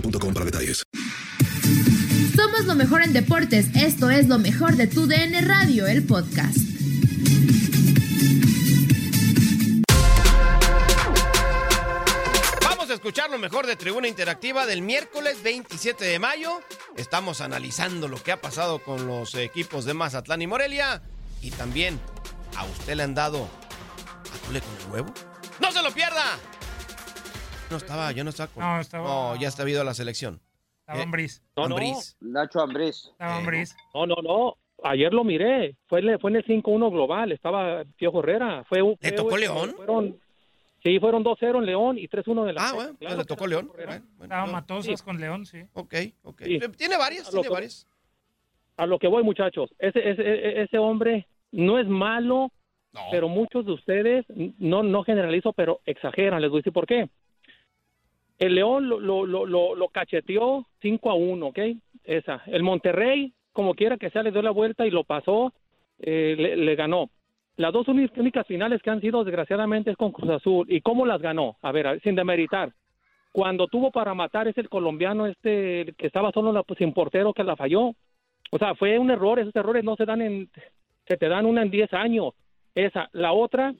boostmobile.com para detalles. Somos lo mejor en deportes. Esto es lo mejor de tu DN Radio, el podcast. Vamos a escuchar lo mejor de Tribuna Interactiva del miércoles 27 de mayo. Estamos analizando lo que ha pasado con los equipos de Mazatlán y Morelia. Y también, ¿a usted le han dado atole con el huevo? ¡No se lo pierda! No estaba, yo no estaba con... No, estaba- ya está habido la selección. Estaba Eh, Ambriz. No, no. Ambriz. Nacho Ambriz. Estaba Ambriz. No, no, no. Ayer lo miré. Fue, en el- fue en el 5-1 global. Estaba Piojo Herrera. Fue, un- ¿Le fue- tocó fue- León? Fueron, sí, fueron 2-0 en León y 3-1 de la Ah, bueno, pues le tocó León. Bueno, bueno, Estaba no. Matosas con León, sí. Ok, ok. Sí. Eh, Tiene varias, A lo tiene que- varias. A lo que voy, muchachos. Ese, ese, ese hombre no es malo, No. pero muchos de ustedes, no, no generalizo, pero exageran. Les voy a decir por qué. El León lo, lo, lo, lo, cacheteó 5 a 1, ¿ok? Esa. El Monterrey, como quiera que sea, le dio la vuelta y lo pasó, eh, le, ganó. Las dos únicas finales que han sido, desgraciadamente, es con Cruz Azul. ¿Y cómo las ganó? A ver, sin demeritar. Cuando tuvo para matar es el colombiano este que estaba solo la, pues, sin portero que la falló. O sea, fue un error. Esos errores no se dan en... Se te dan una en 10 años. Esa. La otra,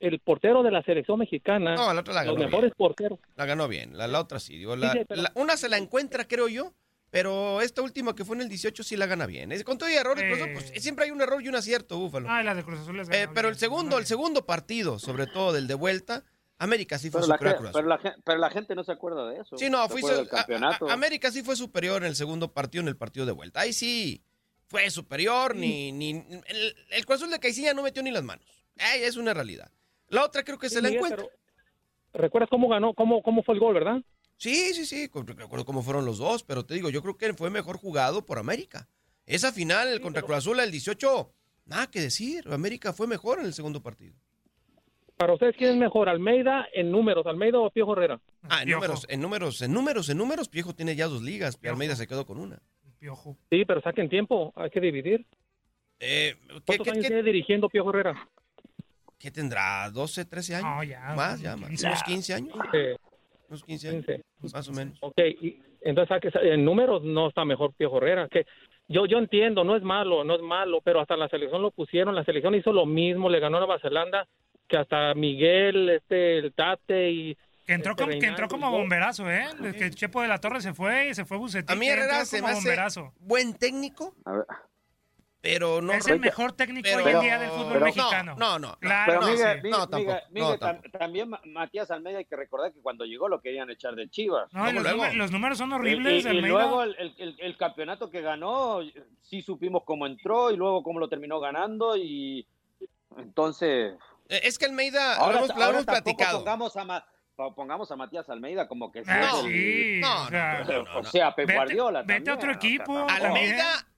el portero de la selección mexicana. No, la otra la los ganó mejores bien. porteros. La ganó bien, la, la otra sí. Digo, la- Sí, sí, pero- la- una se la encuentra, creo yo, pero esta última que fue en el 18 sí la gana bien. Es- Con todo y errores, por eso, pues, siempre hay un error y un acierto, Búfalo. Ah, la de Cruz Azul les Eh, pero bien. el segundo, el segundo partido, sobre todo del de vuelta, América sí fue Pero la, superior a ge- Cruz Azul. pero, la, pero la gente no se acuerda de eso. Sí, no, del campeonato. a- América sí fue superior en el segundo partido, en el partido de vuelta. Ahí sí fue superior, ni, ni el, el Cruz Azul de Caicilla no metió ni las manos. Ay, es una realidad. La otra creo que Sí, se la Miguel, encuentra. pero ¿Recuerdas cómo ganó, cómo, cómo fue el gol, verdad? Sí, sí, sí, recuerdo cómo fueron los dos, pero te digo, yo creo que fue mejor jugado por América. Esa final contra Cruz Azul, el 18, nada que decir. América fue mejor en el segundo partido. Para ustedes, ¿quién es mejor? ¿Almeida en números? ¿Almeida o Piojo Herrera? Ah, en Piojo. números, en números, en números, en números, Piejo tiene ya dos ligas. Piojo. Almeida se quedó con una. Piojo. Sí, pero saquen tiempo, hay que dividir. Eh, ¿qué, ¿Cuántos qué- años qué- tiene dirigiendo Piojo Herrera? Qué tendrá? ¿12, 13 años? No, ya. Más, ya, más. 15. ¿Unos 15 años? Eh, Unos 15 años, 15. más o menos. Ok, y entonces en números no está mejor Piojo Herrera. Que yo, yo entiendo, no es malo, no es malo, pero hasta la selección lo pusieron, la selección hizo lo mismo, le ganó a Nueva Zelanda, que hasta Miguel, este, el Tate y... Que entró, este como, que entró como bomberazo, ¿eh? Desde que Chepo de la Torre se fue y se fue Bucetich. A mí Herrera se me como hace bomberazo. buen técnico, A ver, pero no. Es el mejor técnico pero- hoy en día del fútbol pero- mexicano. No, no, no. Claro. Pero no, Miguel, sí. Miguel, No, tampoco, Miguel, no, tampoco. tam- también Ma- Matías Almeida hay que recordar que cuando llegó lo querían echar de Chivas. No, y los, luego? números, los números son Y, horribles. y- y Almeida. luego el, el- el- el campeonato que ganó, sí supimos cómo entró y luego cómo lo terminó ganando y entonces Eh, Es que Almeida, ahora, lo hemos, lo ahora hemos platicado. pongamos a Ma- pongamos a Matías Almeida como que Ah, sí, no, o sea, no, no, o sea Pep Vete- Guardiola vete a también, otro o sea, equipo. tampoco-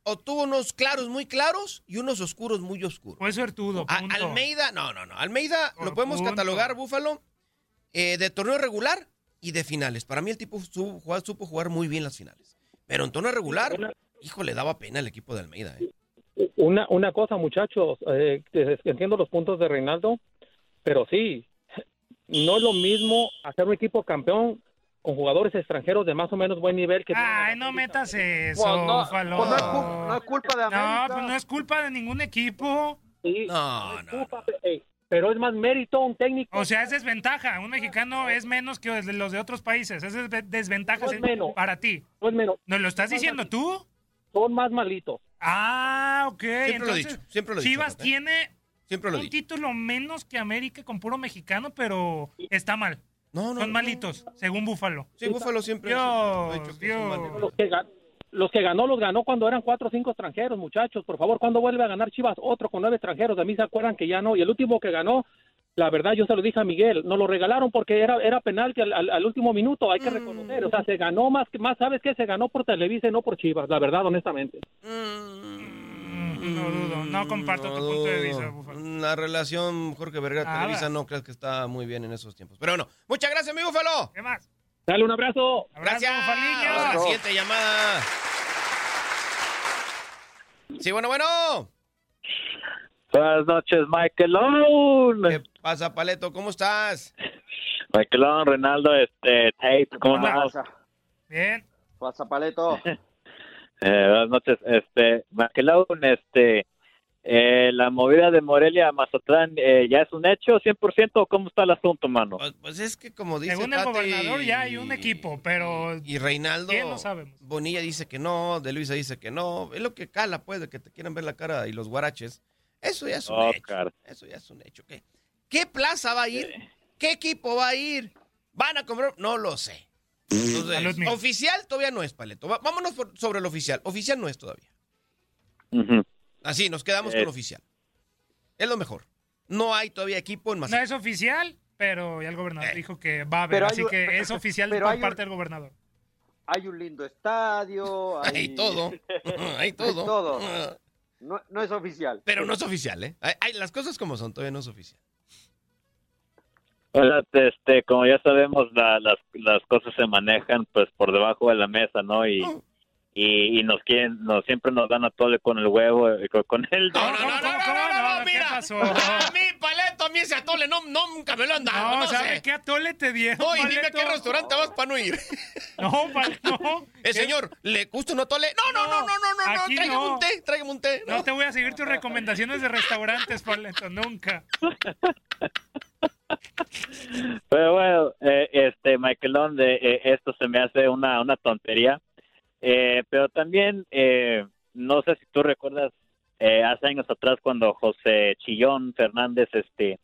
Almeida obtuvo unos claros muy claros y unos oscuros muy oscuros. Fue suertudo. Almeida, no, no, no. Almeida Por lo podemos punto. catalogar, Búfalo, eh, de torneo regular y de finales. Para mí el tipo supo jugar, supo jugar muy bien las finales. Pero en torneo regular, híjole, daba pena el equipo de Almeida. eh. Una, una cosa, muchachos, eh, entiendo los puntos de Reinaldo, pero sí, no es lo mismo hacer un equipo campeón con jugadores extranjeros de más o menos buen nivel que Ay, no metas eso, Pues no, pues no es no es culpa de No, América. pues no es culpa de ningún equipo. Sí, No, es no. culpa, eh, pero es más mérito un técnico. O sea, es desventaja. Un mexicano es menos que los de- otros países. Es desve- desventaja No es menos. para ti. no es menos, ¿Nos lo estás diciendo tú? son más malitos. Ah, ok. Siempre lo he dicho, siempre lo he dicho, Chivas Pepe. tiene Siempre lo un título menos que América con puro mexicano, pero está mal. No, no, Son no. malitos, según Búfalo. Sí, Búfalo siempre, Dios, dicho que son. Los que, ga- los que ganó, los ganó cuando eran cuatro o cinco extranjeros, muchachos. Por favor, cuando vuelve a ganar Chivas otro con nueve extranjeros? De mí se acuerdan que ya no. Y el último que ganó, la verdad, yo se lo dije a Miguel, nos lo regalaron porque era, era penalti al, al- al último minuto, hay que reconocer. O sea, se ganó más, que- más ¿sabes qué? Se ganó por Televisa y no por Chivas, la verdad, honestamente. Mm, No dudo, no comparto tu punto de vista, Búfalo. La relación Jorge Vergara Nada. Televisa no crees que está muy bien en esos tiempos. Pero bueno, muchas gracias, mi Búfalo. ¿Qué más? Dale un abrazo. Gracias. Vamos a la siguiente llamada. Sí, bueno, bueno. Buenas noches, Michaelón. ¿Qué pasa, Paleto? ¿Cómo estás? Michaelón, Renaldo, este, Tate, ¿cómo pasa? Bien. Pasa Paleto. Eh, buenas noches, este, Michaelón, este, eh, la movida de Morelia a Mazatlán, eh, ¿ya es un hecho 100% o cómo está el asunto, mano? Pues, pues es que como dice Según el gobernador ya hay un equipo, pero Y Reinaldo. ¿Quién? No sabemos. Bonilla dice que no, De Luisa dice que no. Es lo que cala, pues, de que te quieren ver la cara y los guaraches. Eso ya es un Oh, hecho. cara. Eso ya es un hecho. ¿Qué? ¿Qué plaza va a ir? ¿Qué equipo va a ir? ¿Van a comprar? No lo sé. Entonces, Salud, mijo. oficial todavía no es, Paleto. Vámonos por- sobre el oficial. Oficial no es todavía. Así, nos quedamos Eh. con oficial. Es lo mejor. No hay todavía equipo en no Mazatlán. es oficial, pero ya el gobernador Eh. dijo que va a haber, Pero así un- que es oficial pero por un- parte del gobernador. Hay un lindo estadio. Hay, Hay todo. Hay todo. todo. No, no es oficial. Pero no es oficial, ¿eh? Hay- hay- las cosas como son, todavía no es oficial. Hola, este, como ya sabemos, la- las, las cosas se manejan pues por debajo de la mesa, ¿no? Y, Oh. y, y nos quieren, nos siempre nos dan a tole con el huevo, y con, con el... No, no, no, ¿Cómo, no, cómo, no, cómo? no, no, No, ¿qué mira. pasó? A mí, Paleto, a mí ese atole no, no, nunca me lo han dado. No, No, ¿sabe sé. qué atole te dieron? No, y dime a Paleto? qué restaurante vas para no ir. No, Pale- no. El señor, ¿le gusta un atole? No, no, no, no, no, no, no, Aquí tráigame no. un té, tráigame un té. No te voy a seguir tus recomendaciones de restaurantes, Paleto, nunca. Pero bueno, eh, este, Michaelón, de, eh, esto se me hace una, una tontería. Eh, pero también, eh, no sé si tú recuerdas, eh, hace años atrás cuando José Chillón Fernández, este,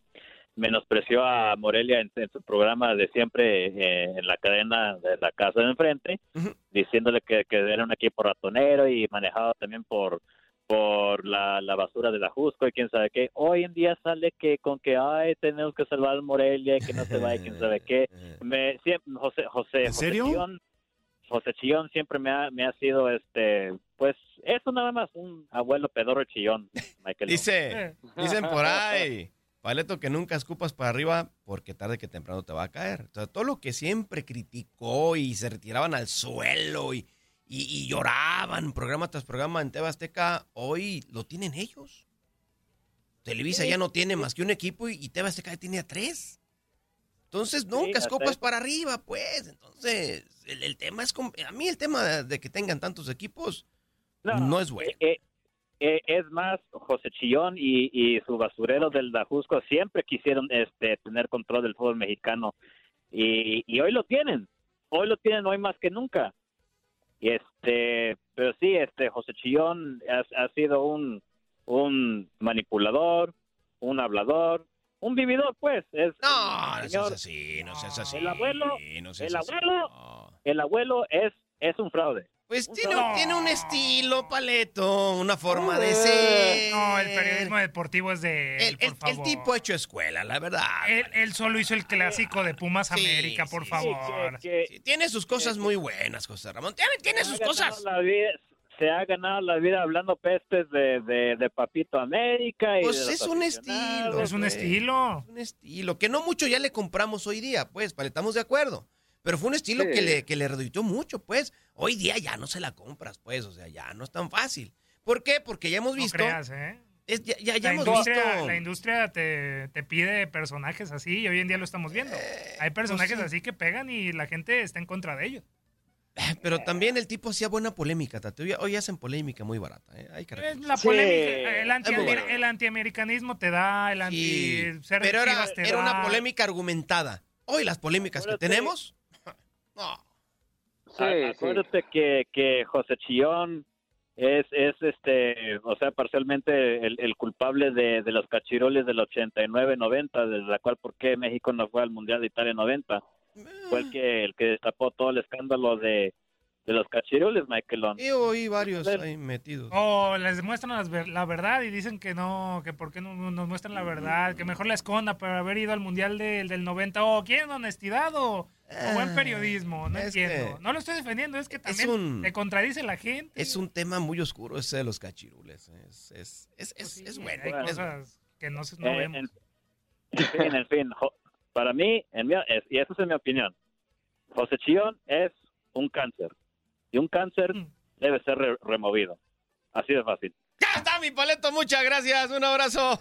menospreció a Morelia en, en su programa de siempre en la cadena de la casa de enfrente, diciéndole que, que era un equipo ratonero y manejado también por por la, la basura de la Jusco y quién sabe qué. Hoy en día sale que con que ay tenemos que salvar al Morelia y que no se vaya quién sabe qué. Me siempre, José José ¿En serio? José Chillón, José Chillón siempre me ha, me ha sido este pues eso nada más un abuelo pedorro chillón, Michael. Dice, dicen por ahí, Paleto, que nunca escupas para arriba porque tarde que temprano te va a caer. O sea, todo lo que siempre criticó y se retiraban al suelo y, y, y lloraban programa tras programa en TV Azteca, hoy lo tienen ellos. Televisa ya no tiene más que un equipo y, y TV Azteca ya tiene a tres. Entonces, nunca escupas eso. para arriba, pues. Entonces, el, el tema es... A mí el tema de que tengan tantos equipos no, es bueno. Eh, eh, es más, José Chillón y, y su basurero del Dajusco siempre quisieron este, tener control del fútbol mexicano y, y hoy lo tienen, hoy lo tienen hoy más que nunca. Y este, pero sí, este José Chillón ha, ha sido un un manipulador, un hablador, un vividor, pues. Es, no, no seas así, no seas así. El abuelo, no el así. abuelo, el abuelo es, es un fraude. Pues tiene, tiene un estilo, Paleto, una forma de ser. No, el periodismo deportivo es de él, El, por el- el favor. tipo ha hecho escuela, la verdad. Él, él solo hizo el clásico de Pumas Sí, América, por sí, favor. Sí, tiene sus cosas muy buenas, José Ramón. Tiene, tiene sus Se ha ganado cosas. la vida- se ha ganado la vida hablando pestes de, de, de Papito América. Y Pues de los es un estilo. Es un estilo. Un estilo que no mucho ya le compramos hoy día, pues, para estamos de acuerdo. Pero fue un estilo Sí. que le, que le mucho, pues. Hoy día ya no se la compras, pues, o sea, ya no es tan fácil. ¿Por qué? Porque ya hemos No visto. creas, ¿eh? es- ya ya, ya La hemos industria, visto. la industria te, te pide personajes así y hoy en día lo estamos viendo. Hay personajes pues sí. así que pegan y la gente está en contra de ellos. Pero también el tipo hacía buena polémica, Tati. Hoy, hacen polémica muy barata, ¿eh? Hay que la Sí. polémica, el, anti, Es muy bueno. el antiamericanos te da, el Sí, anti ser pero era, era una polémica argumentada. Hoy las polémicas que tenemos. No. Sí, A- sí. Acuérdate que, que José Chillón es, es este, o sea, parcialmente el, el culpable de, de los cachiroles del 89-90, desde la cual por qué México no fue al Mundial de Italia 90. Fue el que, el que destapó todo el escándalo de, de los cachiroles, Michaelón. Y oí varios ahí metidos. O les muestran las ver- la verdad y dicen que no, que por qué no no nos muestran la verdad, que mejor la esconda por haber ido al Mundial del, del 90. O quieren honestidad o, o buen periodismo, no es entiendo. que- No lo estoy defendiendo, es que también un- te contradice la gente. Es un tema muy oscuro ese de los cachirules. Es, es, es, es, Pues sí, es bueno. Hay es cosas que no, se- no Eh, vemos. en, en fin, en fin, jo- para mí, en mi- es- y esa es mi opinión, José Chillón es un cáncer. Y un cáncer Mm. debe ser re- removido. Así de fácil. Ya está, mi paleto. Muchas gracias. Un abrazo.